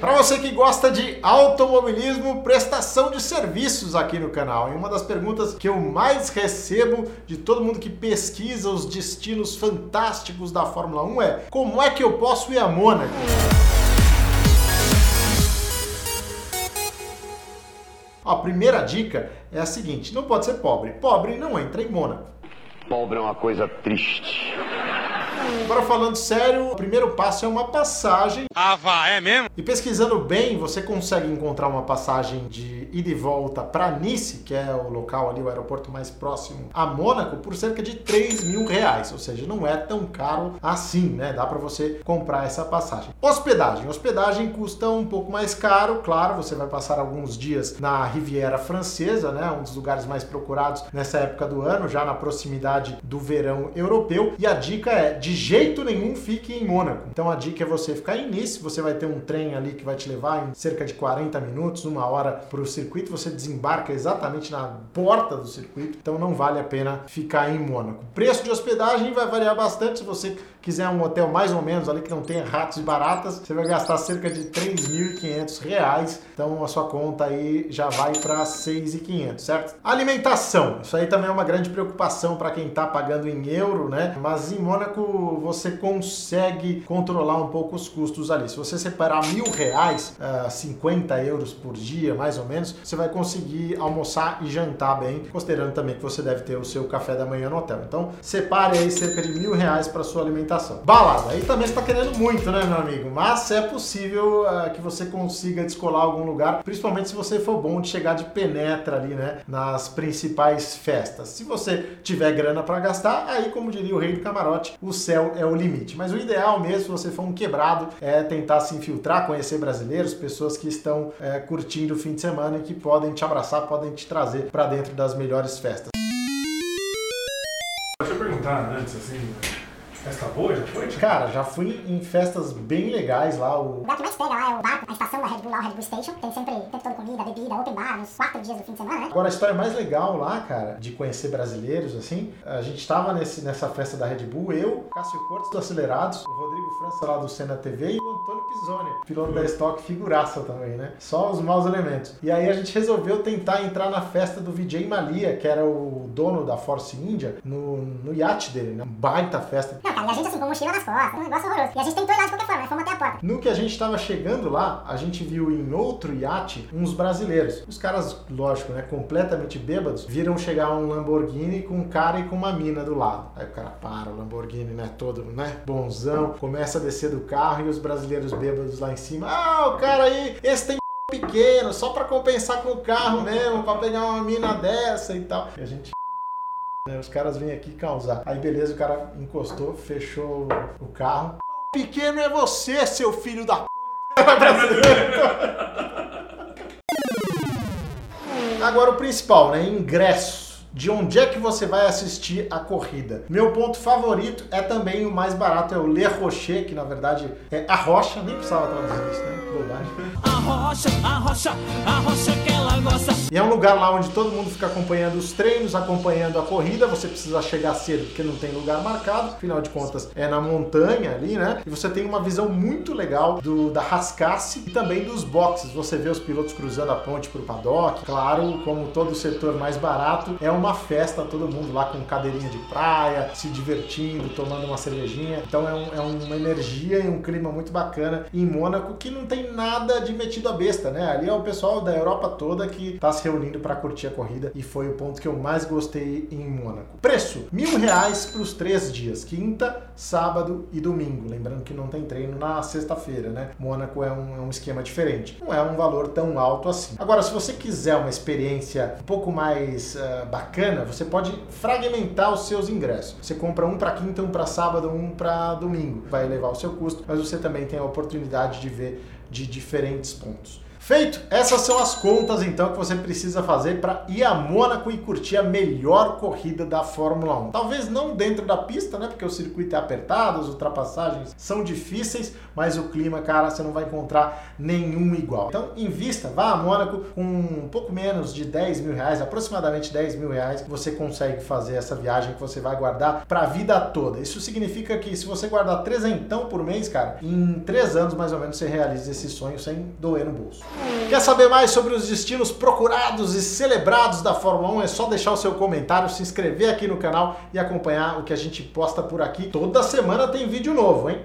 Para você que gosta de automobilismo, prestação de serviços aqui no canal. E uma das perguntas que eu mais recebo de todo mundo que pesquisa os destinos fantásticos da Fórmula 1 é: como é que eu posso ir a Mônaco? A primeira dica é a seguinte: não pode ser pobre. Pobre não entra em Mônaco. Pobre é uma coisa triste. Agora falando sério, o primeiro passo é uma passagem. Ah, vá, é mesmo? E pesquisando bem, você consegue encontrar uma passagem de ida e volta para Nice, que é o local ali, o aeroporto mais próximo a Mônaco, por cerca de 3 mil reais. Ou seja, não é tão caro assim, né? Dá para você comprar essa passagem. Hospedagem. Hospedagem custa um pouco mais caro, claro, você vai passar alguns dias na Riviera Francesa, né? Um dos lugares mais procurados nessa época do ano, já na proximidade do verão europeu. E a dica é de jeito nenhum fique em Mônaco. Então a dica é você ficar em Nice, você vai ter um trem ali que vai te levar em cerca de 40 minutos, uma hora para o circuito, você desembarca exatamente na porta do circuito, então não vale a pena ficar em Mônaco. Preço de hospedagem vai variar bastante se você quiser um hotel mais ou menos ali que não tenha ratos e baratas, você vai gastar cerca de 3.500 reais. Então a sua conta aí já vai para 6.500, certo? Alimentação, isso aí também é uma grande preocupação para quem está pagando em euro, né? Mas em Mônaco você consegue controlar um pouco os custos ali. Se você separar mil reais, uh, ah, 50 euros por dia, mais ou menos, você vai conseguir almoçar e jantar bem, considerando também que você deve ter o seu café da manhã no hotel. Então separe aí cerca de mil reais para sua alimentação. Balada, aí também está querendo muito, né, meu amigo? Mas é possível uh, que você consiga descolar algum lugar, principalmente se você for bom de chegar de penetra ali, né, nas principais festas. Se você tiver grana para gastar, aí, como diria o rei do camarote, o céu é o limite. Mas o ideal mesmo, se você for um quebrado, é tentar se infiltrar, conhecer brasileiros, pessoas que estão é, curtindo o fim de semana e que podem te abraçar, podem te trazer para dentro das melhores festas. Deixa eu perguntar antes, assim, Festa boa, já foi? Cara, já fui em festas bem legais lá. O lugar que mais pega lá é o bar, a estação da Red Bull lá, o Red Bull Station. Tem sempre o tempo todo comida, bebida, open bar, nos quatro dias do fim de semana, né? Agora, a história mais legal lá, cara, de conhecer brasileiros, assim, a gente tava nesse, nessa festa da Red Bull, eu, Cássio Cortes do Acelerados, o Rodrigo França lá do Cena TV e o Antônio Pisoni, piloto da Stock, figuraça também, né? Só os maus elementos. E aí a gente resolveu tentar entrar na festa do Vijay Malia, que era o dono da Force India, no, no iate dele, né? Baita festa. Não, cara, e a gente assim, com mochila nas costas, um negócio horroroso. E a gente tentou ir lá de qualquer forma, mas fomos até a porta. No que a gente estava chegando lá, a gente viu em outro iate uns brasileiros. Os caras, lógico, né, completamente bêbados, viram chegar um Lamborghini com um cara e com uma mina do lado. Aí o cara para, o Lamborghini, né, todo, né, bonzão, começa a descer do carro e os brasileiros bêbados lá em cima. Ah, o cara aí, esse tem pequeno, só para compensar com o carro mesmo, para pegar uma mina dessa e tal. E a gente né, os caras vêm aqui causar. Aí beleza, o cara encostou, fechou o carro. Pequeno é você, seu filho da p. Agora o principal, né? Ingresso de onde é que você vai assistir a corrida. Meu ponto favorito é também o mais barato, é o Le Rocher, que na verdade é a rocha, nem precisava traduzir isso, né? Bobagem. A rocha, a rocha, a rocha que ela gosta. E é um lugar lá onde todo mundo fica acompanhando os treinos, acompanhando a corrida. Você precisa chegar cedo porque não tem lugar marcado, afinal de contas é na montanha ali, né? E você tem uma visão muito legal do da Rascasse e também dos boxes. Você vê os pilotos cruzando a ponte para o paddock. Claro, como todo setor mais barato, é uma uma festa, todo mundo lá com cadeirinha de praia, se divertindo, tomando uma cervejinha. Então é, um, é uma energia e um clima muito bacana em Mônaco que não tem nada de metido a besta, né? Ali é o pessoal da Europa toda que está se reunindo para curtir a corrida e foi o ponto que eu mais gostei em Mônaco. Preço: mil reais para os três dias, quinta, sábado e domingo. Lembrando que não tem treino na sexta-feira, né? Mônaco é um, é um esquema diferente. Não é um valor tão alto assim. Agora, se você quiser uma experiência um pouco mais uh, bacana, bacana, você pode fragmentar os seus ingressos. Você compra um para quinta, um para sábado, um para domingo. Vai elevar o seu custo, mas você também tem a oportunidade de ver de diferentes pontos. Feito, essas são as contas então que você precisa fazer para ir a Mônaco e curtir a melhor corrida da Fórmula 1. Talvez não dentro da pista, né? Porque o circuito é apertado, as ultrapassagens são difíceis, mas o clima, cara, você não vai encontrar nenhum igual. Então, invista, vá a Mônaco com um pouco menos de 10 mil reais, aproximadamente 10 mil reais, você consegue fazer essa viagem que você vai guardar para a vida toda. Isso significa que se você guardar trezentão por mês, cara, em três anos mais ou menos você realiza esse sonho sem doer no bolso. Quer saber mais sobre os destinos procurados e celebrados da Fórmula 1? É só deixar o seu comentário, se inscrever aqui no canal e acompanhar o que a gente posta por aqui. Toda semana tem vídeo novo, hein?